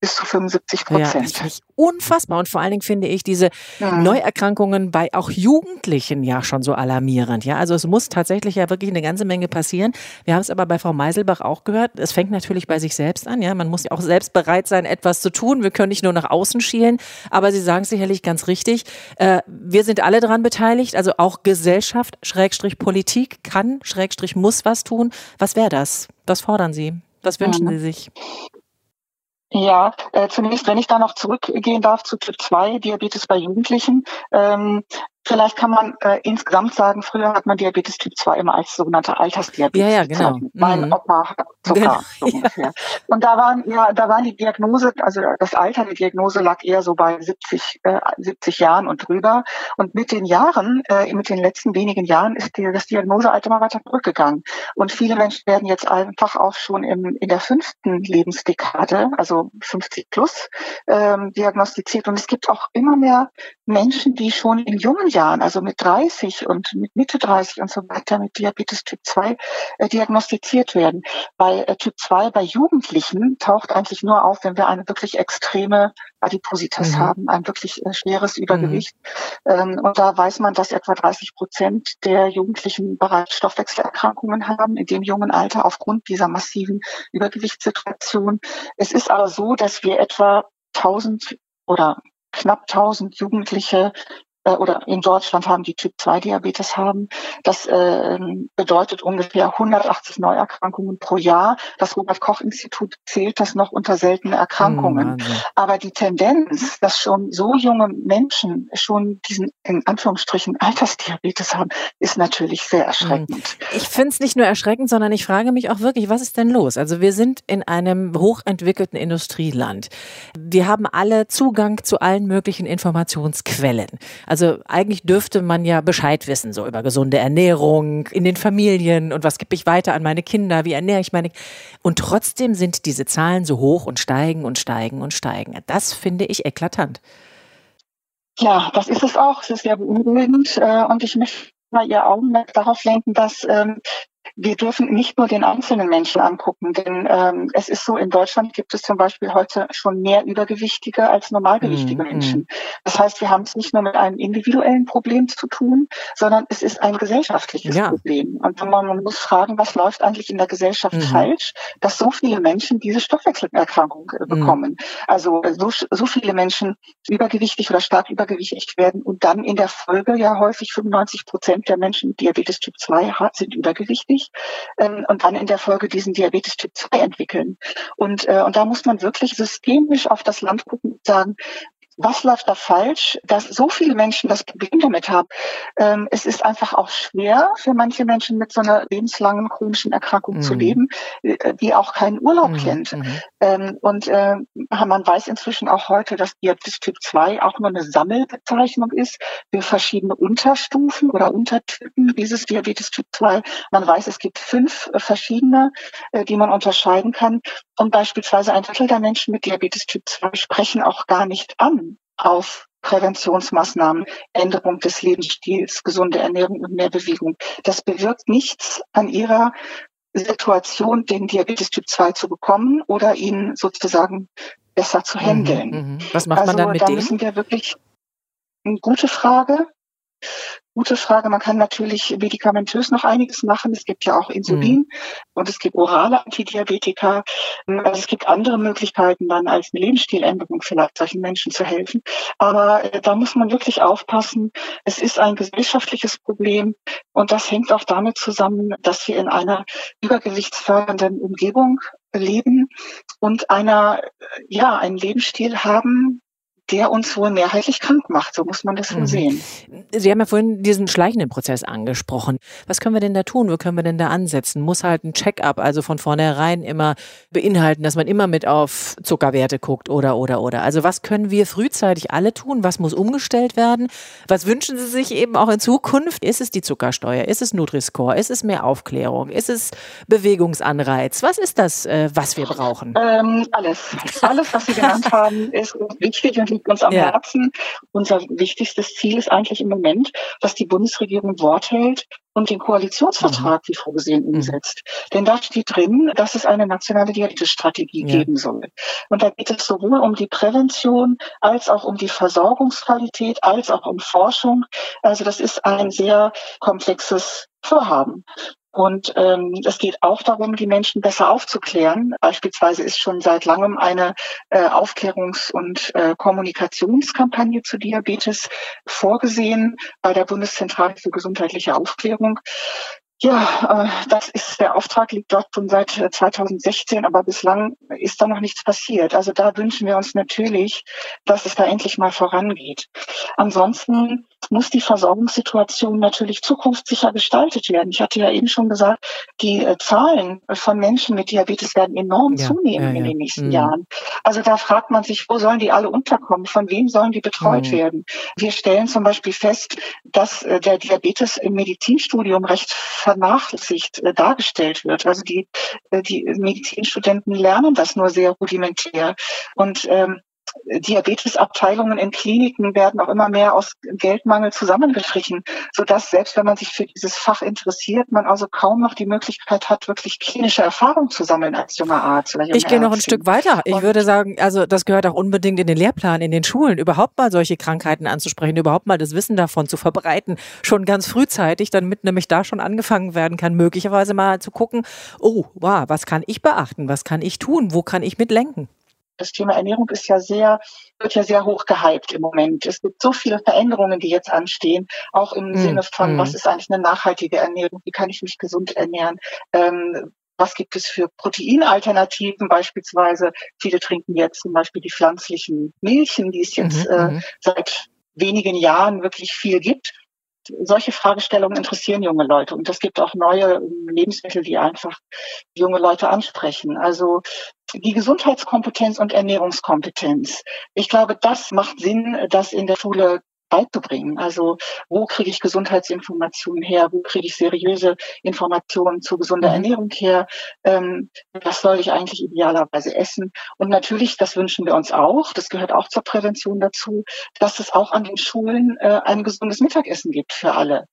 bis zu 75 Prozent. Ja, das finde ich unfassbar. Und vor allen Dingen finde ich diese ja. Neuerkrankungen bei auch Jugendlichen ja schon so alarmierend. Ja, also es muss tatsächlich ja wirklich eine ganze Menge passieren. Wir haben es aber bei Frau Meiselbach auch gehört. Es fängt natürlich bei sich selbst an. Ja, man muss ja auch selbst bereit sein, etwas zu tun. Wir können nicht nur nach außen schielen. Aber Sie sagen sicherlich ganz richtig. Äh, wir sind alle daran beteiligt. Also auch Gesellschaft, Schrägstrich Politik kann, Schrägstrich muss was tun. Was wäre das? Was fordern Sie? Was wünschen ja. Sie sich? Ja, äh, zunächst, wenn ich da noch zurückgehen darf zu Typ 2, Diabetes bei Jugendlichen. Ähm, Vielleicht kann man äh, insgesamt sagen, früher hat man Diabetes Typ 2 immer als sogenannte Altersdiabetes. Ja, ja, genau. Mein mhm. Opa hat Zucker, genau. so ungefähr. Und da waren, ja, da waren die Diagnose, also das Alter der Diagnose lag eher so bei 70, äh, 70 Jahren und drüber. Und mit den Jahren, äh, mit den letzten wenigen Jahren ist die, das Diagnosealter mal weiter zurückgegangen. Und viele Menschen werden jetzt einfach auch schon im, in der fünften Lebensdekade, also 50 plus, ähm, diagnostiziert. Und es gibt auch immer mehr Menschen, die schon in jungen Jahren, also mit 30 und mit Mitte 30 und so weiter mit Diabetes Typ 2 äh, diagnostiziert werden. Bei äh, Typ 2 bei Jugendlichen taucht eigentlich nur auf, wenn wir eine wirklich extreme Adipositas mhm. haben, ein wirklich äh, schweres Übergewicht. Mhm. Ähm, und da weiß man, dass etwa 30 Prozent der Jugendlichen bereits Stoffwechselerkrankungen haben in dem jungen Alter aufgrund dieser massiven Übergewichtssituation. Es ist aber so, dass wir etwa 1000 oder knapp 1000 Jugendliche äh, oder in Deutschland haben, die Typ-2-Diabetes haben. Das äh, bedeutet ungefähr 180 Neuerkrankungen pro Jahr. Das Robert-Koch-Institut zählt das noch unter seltene Erkrankungen. Oh, Aber die Tendenz, dass schon so junge Menschen schon diesen in Anführungsstrichen Altersdiabetes haben, ist natürlich sehr erschreckend. Hm. Ich finde es nicht nur erschreckend, sondern ich frage mich auch wirklich, was ist denn los? Also wir sind in einem hochentwickelten Industrieland. Wir haben alle Zugang zu allen möglichen Informationsquellen. Also eigentlich dürfte man ja Bescheid wissen, so über gesunde Ernährung in den Familien und was gebe ich weiter an meine Kinder, wie ernähre ich meine. Und trotzdem sind diese Zahlen so hoch und steigen und steigen und steigen. Das finde ich eklatant. Ja, das ist es auch. Es ist sehr beunruhigend. Äh, und ich möchte mal Ihr Augenmerk darauf lenken, dass ähm, wir dürfen nicht nur den einzelnen Menschen angucken, denn ähm, es ist so, in Deutschland gibt es zum Beispiel heute schon mehr Übergewichtige als normalgewichtige mm, Menschen. Das heißt, wir haben es nicht nur mit einem individuellen Problem zu tun, sondern es ist ein gesellschaftliches ja. Problem. Und man, man, muss fragen, was läuft eigentlich in der Gesellschaft mhm. falsch, dass so viele Menschen diese Stoffwechselerkrankung äh, mhm. bekommen. Also äh, so, so viele Menschen übergewichtig oder stark übergewichtig werden und dann in der Folge ja häufig 95 Prozent der Menschen mit Diabetes Typ 2 sind übergewichtig ähm, und dann in der Folge diesen Diabetes Typ 2 entwickeln. Und, äh, und da muss man wirklich systemisch auf das Land gucken und sagen, was läuft da falsch, dass so viele Menschen das Problem damit haben. Ähm, es ist einfach auch schwer für manche Menschen mit so einer lebenslangen chronischen Erkrankung mhm. zu leben, äh, die auch keinen Urlaub mhm. kennt. Mhm. Ähm, und äh, man weiß inzwischen auch heute, dass Diabetes Typ 2 auch nur eine Sammelbezeichnung ist für verschiedene Unterstufen oder Untertypen dieses Diabetes Typ 2. Man weiß, es gibt fünf äh, verschiedene, äh, die man unterscheiden kann. Und beispielsweise ein Drittel der Menschen mit Diabetes Typ 2 sprechen auch gar nicht an auf Präventionsmaßnahmen, Änderung des Lebensstils, gesunde Ernährung und mehr Bewegung. Das bewirkt nichts an ihrer Situation, den Diabetes Typ 2 zu bekommen oder ihn sozusagen besser zu handeln. Mhm, mh. Was macht man also, dann mit da dem? müssen wir wirklich eine gute Frage. Gute Frage. Man kann natürlich medikamentös noch einiges machen. Es gibt ja auch Insulin mhm. und es gibt orale Antidiabetika. Also es gibt andere Möglichkeiten dann als eine Lebensstiländerung vielleicht solchen Menschen zu helfen. Aber äh, da muss man wirklich aufpassen. Es ist ein gesellschaftliches Problem und das hängt auch damit zusammen, dass wir in einer übergewichtsfördernden Umgebung leben und einer, ja, einen Lebensstil haben, der uns wohl mehrheitlich krank macht. So muss man das wohl mhm. sehen. Sie haben ja vorhin diesen schleichenden Prozess angesprochen. Was können wir denn da tun? Wo können wir denn da ansetzen? Muss halt ein Check-up, also von vornherein immer beinhalten, dass man immer mit auf Zuckerwerte guckt oder, oder, oder. Also was können wir frühzeitig alle tun? Was muss umgestellt werden? Was wünschen Sie sich eben auch in Zukunft? Ist es die Zuckersteuer? Ist es Nutri-Score? Ist es mehr Aufklärung? Ist es Bewegungsanreiz? Was ist das, äh, was wir brauchen? Ähm, alles. Alles, was Sie genannt haben, ist wichtig und liegt uns am ja. Herzen. Unser wichtigstes Ziel ist eigentlich im Moment, dass die Bundesregierung Wort hält und den Koalitionsvertrag, mhm. wie vorgesehen, mhm. umsetzt. Mhm. Denn da steht drin, dass es eine nationale Diabetesstrategie ja. geben soll. Und da geht es sowohl um die Prävention als auch um die Versorgungsqualität, als auch um Forschung. Also das ist ein sehr komplexes Vorhaben. Und ähm, es geht auch darum, die Menschen besser aufzuklären. Beispielsweise ist schon seit langem eine äh, Aufklärungs- und äh, Kommunikationskampagne zu Diabetes vorgesehen bei der Bundeszentrale für gesundheitliche Aufklärung. Ja, äh, das ist der Auftrag liegt dort schon seit 2016, äh, aber bislang ist da noch nichts passiert. Also da wünschen wir uns natürlich, dass es da endlich mal vorangeht. Ansonsten muss die Versorgungssituation natürlich zukunftssicher gestaltet werden. Ich hatte ja eben schon gesagt, die äh, Zahlen von Menschen mit Diabetes werden enorm ja, zunehmen ja, ja. in den nächsten mhm. Jahren. Also da fragt man sich, wo sollen die alle unterkommen? Von wem sollen die betreut mhm. werden? Wir stellen zum Beispiel fest, dass äh, der Diabetes im Medizinstudium recht vernachlässigt äh, dargestellt wird. Also die, die Medizinstudenten lernen das nur sehr rudimentär. Und ähm, Diabetesabteilungen in Kliniken werden auch immer mehr aus Geldmangel zusammengestrichen, sodass selbst wenn man sich für dieses Fach interessiert, man also kaum noch die Möglichkeit hat, wirklich klinische Erfahrung zu sammeln als junger Arzt. ich gehe noch ein Stück weiter. Ich Und würde sagen, also das gehört auch unbedingt in den Lehrplan, in den Schulen, überhaupt mal solche Krankheiten anzusprechen, überhaupt mal das Wissen davon zu verbreiten, schon ganz frühzeitig, damit nämlich da schon angefangen werden kann, möglicherweise mal zu gucken, oh, wow, was kann ich beachten, was kann ich tun, wo kann ich mitlenken? Das Thema Ernährung ist ja sehr, wird ja sehr hoch gehypt im Moment. Es gibt so viele Veränderungen, die jetzt anstehen, auch im mm, Sinne von, mm. was ist eigentlich eine nachhaltige Ernährung? Wie kann ich mich gesund ernähren? Ähm, was gibt es für Proteinalternativen beispielsweise? Viele trinken jetzt zum Beispiel die pflanzlichen Milchen, die es jetzt mhm, äh, mhm. seit wenigen Jahren wirklich viel gibt solche Fragestellungen interessieren junge Leute und es gibt auch neue Lebensmittel, die einfach junge Leute ansprechen. Also die Gesundheitskompetenz und Ernährungskompetenz. Ich glaube, das macht Sinn, das in der Schule beizubringen. Also wo kriege ich Gesundheitsinformationen her? Wo kriege ich seriöse Informationen zu gesunder mhm. Ernährung her? Ähm, was soll ich eigentlich idealerweise essen? Und natürlich, das wünschen wir uns auch, das gehört auch zur Prävention dazu, dass es auch an den Schulen äh, ein gesundes Mittagessen gibt für alle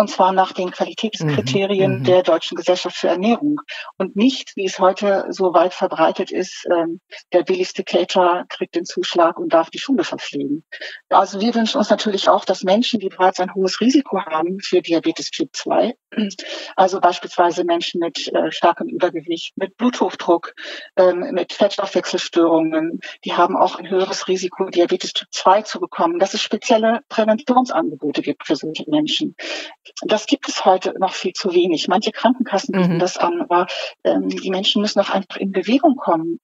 und zwar nach den Qualitätskriterien mhm, der Deutschen Gesellschaft für Ernährung und nicht, wie es heute so weit verbreitet ist, ähm, der billigste Caterer kriegt den Zuschlag und darf die Schule verpflegen. Also wir wünschen uns natürlich auch, dass Menschen, die bereits ein hohes Risiko haben für Diabetes Typ 2, also beispielsweise Menschen mit äh, starkem Übergewicht, mit Bluthochdruck, ähm, mit Fettstoffwechselstörungen, die haben auch ein höheres Risiko, Diabetes Typ 2 zu bekommen, dass es spezielle Präventionsangebote gibt für solche Menschen. Das gibt es heute noch viel zu wenig. Manche Krankenkassen bieten mhm. das an, aber ähm, die Menschen müssen auch einfach in Bewegung kommen.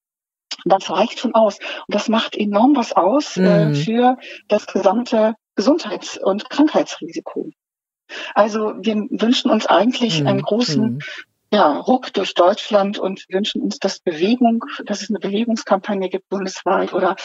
Das reicht schon aus. Und das macht enorm was aus äh, mhm. für das gesamte Gesundheits- und Krankheitsrisiko. Also wir wünschen uns eigentlich mhm. einen großen mhm. ja, Ruck durch Deutschland und wünschen uns, dass Bewegung, dass es eine Bewegungskampagne gibt bundesweit oder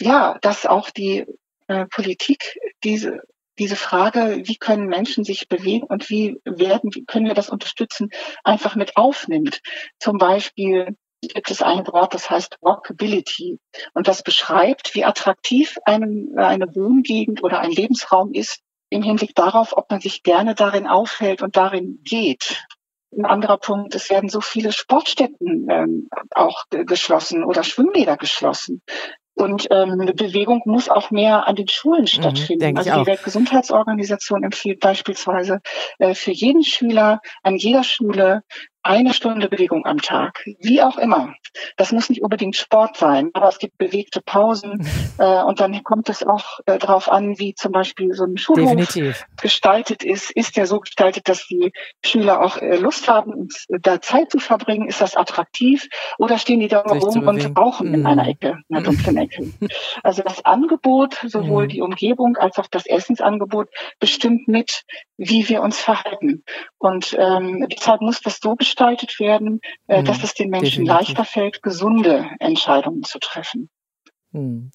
ja, dass auch die äh, Politik diese diese Frage, wie können Menschen sich bewegen und wie werden, wie können wir das unterstützen, einfach mit aufnimmt. Zum Beispiel gibt es ein Wort, das heißt Walkability. Und das beschreibt, wie attraktiv eine, eine Wohngegend oder ein Lebensraum ist, im Hinblick darauf, ob man sich gerne darin aufhält und darin geht. Ein anderer Punkt, es werden so viele Sportstätten ähm, auch geschlossen oder Schwimmbäder geschlossen. Und ähm, eine Bewegung muss auch mehr an den Schulen mhm, stattfinden. Mhm, also die Weltgesundheitsorganisation empfiehlt beispielsweise äh, für jeden Schüler an jeder Schule eine Stunde Bewegung am Tag, wie auch immer. Das muss nicht unbedingt Sport sein, aber es gibt bewegte Pausen äh, und dann kommt es auch äh, darauf an, wie zum Beispiel so ein Schulhof Definitiv. gestaltet ist. Ist der so gestaltet, dass die Schüler auch äh, Lust haben, da Zeit zu verbringen? Ist das attraktiv? Oder stehen die da rum und rauchen mm. in einer Ecke, in einer dunklen Ecke? Also das Angebot, sowohl mm. die Umgebung als auch das Essensangebot, bestimmt mit, wie wir uns verhalten. Und ähm, deshalb muss das so gestaltet gestaltet werden, äh, mhm, dass es den Menschen definitiv. leichter fällt, gesunde Entscheidungen zu treffen. Mhm.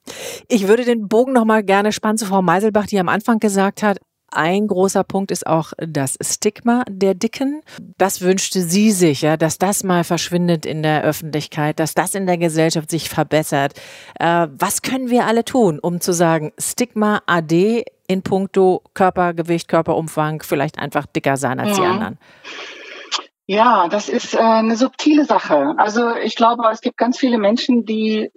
Ich würde den Bogen noch mal gerne spannen zu Frau Meiselbach, die am Anfang gesagt hat, ein großer Punkt ist auch das Stigma der Dicken. Das wünschte sie sich, ja, dass das mal verschwindet in der Öffentlichkeit, dass das in der Gesellschaft sich verbessert. Äh, was können wir alle tun, um zu sagen, Stigma AD in puncto Körpergewicht, Körperumfang, vielleicht einfach dicker sein als ja. die anderen? Ja, das ist äh, eine subtile Sache. Also ich glaube, es gibt ganz viele Menschen, die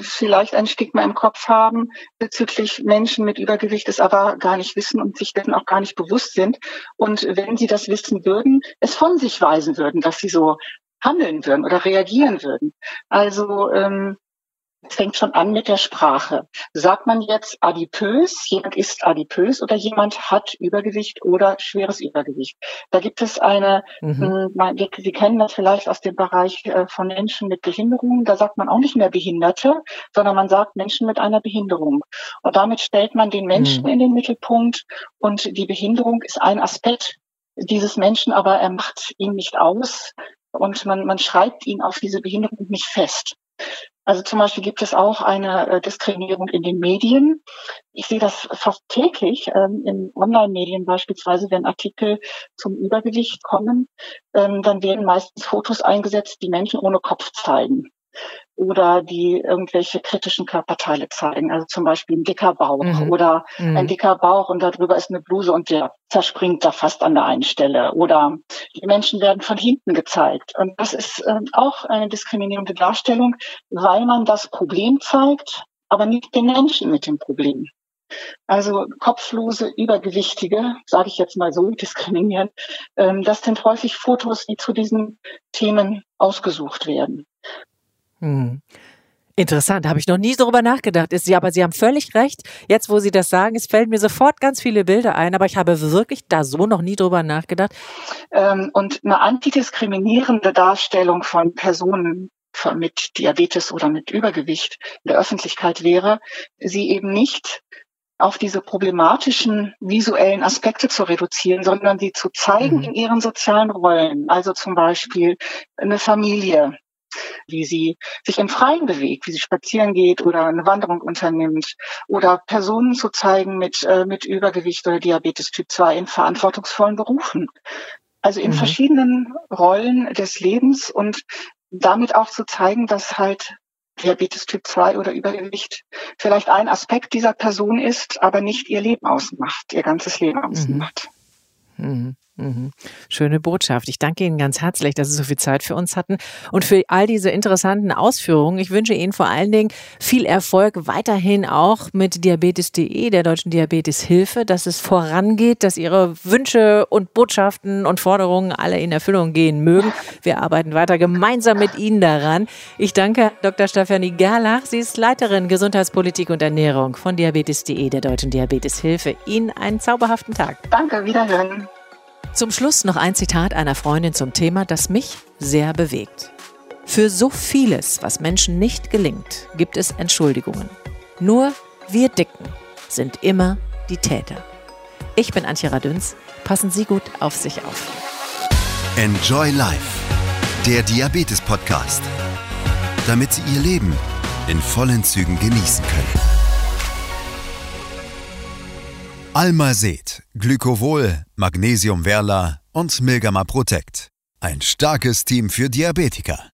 vielleicht ein Stigma im Kopf haben bezüglich Menschen mit Übergewicht, es aber gar nicht wissen und sich dessen auch gar nicht bewusst sind. Und wenn sie das wissen würden, es von sich weisen würden, dass sie so handeln würden oder reagieren würden. Also ähm, es fängt schon an mit der Sprache. Sagt man jetzt adipös, jemand ist adipös oder jemand hat Übergewicht oder schweres Übergewicht? Da gibt es eine, mhm. Hm, Sie kennen das vielleicht aus dem Bereich äh, von Menschen mit Behinderungen, da sagt man auch nicht mehr Behinderte, sondern man sagt Menschen mit einer Behinderung. Und damit stellt man den Menschen mhm. in den Mittelpunkt und die Behinderung ist ein Aspekt dieses Menschen, aber er macht ihn nicht aus und man, man schreibt ihn auf diese Behinderung nicht fest. Also zum Beispiel gibt es auch eine äh, Diskriminierung in den Medien. Ich sehe das fast täglich ähm, in Online-Medien beispielsweise, wenn Artikel zum Übergewicht kommen, ähm, dann werden meistens Fotos eingesetzt, die Menschen ohne Kopf zeigen oder die irgendwelche kritischen Körperteile zeigen. Also zum Beispiel ein dicker Bauch mhm. oder mhm. ein dicker Bauch und darüber ist eine Bluse und der zerspringt da fast an der einen Stelle. Oder die Menschen werden von hinten gezeigt. Und das ist äh, auch eine diskriminierende Darstellung, weil man das Problem zeigt, aber nicht den Menschen mit dem Problem. Also kopflose, übergewichtige, sage ich jetzt mal so, diskriminieren. Ähm, das sind häufig Fotos, die zu diesen Themen ausgesucht werden. Hm. Interessant, habe ich noch nie darüber nachgedacht. Ist, aber Sie haben völlig recht. Jetzt, wo Sie das sagen, es fällt mir sofort ganz viele Bilder ein, aber ich habe wirklich da so noch nie drüber nachgedacht. Ähm, und eine antidiskriminierende Darstellung von Personen mit Diabetes oder mit Übergewicht in der Öffentlichkeit wäre, sie eben nicht auf diese problematischen visuellen Aspekte zu reduzieren, sondern sie zu zeigen mhm. in ihren sozialen Rollen. Also zum Beispiel eine Familie, wie sie sich im Freien bewegt, wie sie spazieren geht oder eine Wanderung unternimmt oder Personen zu zeigen mit, äh, mit Übergewicht oder Diabetes Typ 2 in verantwortungsvollen Berufen. Also in mhm. verschiedenen Rollen des Lebens und damit auch zu zeigen, dass halt Diabetes Typ 2 oder Übergewicht vielleicht ein Aspekt dieser Person ist, aber nicht ihr Leben ausmacht, ihr ganzes Leben mhm. ausmacht. Mhm. Mhm. Mhm. Schöne Botschaft. Ich danke Ihnen ganz herzlich, dass Sie so viel Zeit für uns hatten und für all diese interessanten Ausführungen. Ich wünsche Ihnen vor allen Dingen viel Erfolg weiterhin auch mit Diabetes.de, der Deutschen Diabeteshilfe, dass es vorangeht, dass Ihre Wünsche und Botschaften und Forderungen alle in Erfüllung gehen mögen. Wir arbeiten weiter gemeinsam mit Ihnen daran. Ich danke Dr. Stefanie Gerlach. Sie ist Leiterin Gesundheitspolitik und Ernährung von Diabetes.de, der Deutschen Diabeteshilfe. Ihnen einen zauberhaften Tag. Danke, wiederhören. Zum Schluss noch ein Zitat einer Freundin zum Thema, das mich sehr bewegt. Für so vieles, was Menschen nicht gelingt, gibt es Entschuldigungen. Nur wir Dicken sind immer die Täter. Ich bin Antje Radüns. Passen Sie gut auf sich auf. Enjoy Life, der Diabetes-Podcast. Damit Sie Ihr Leben in vollen Zügen genießen können. Almased, Glycovol, Magnesium Verla und Milgama Protect. Ein starkes Team für Diabetiker.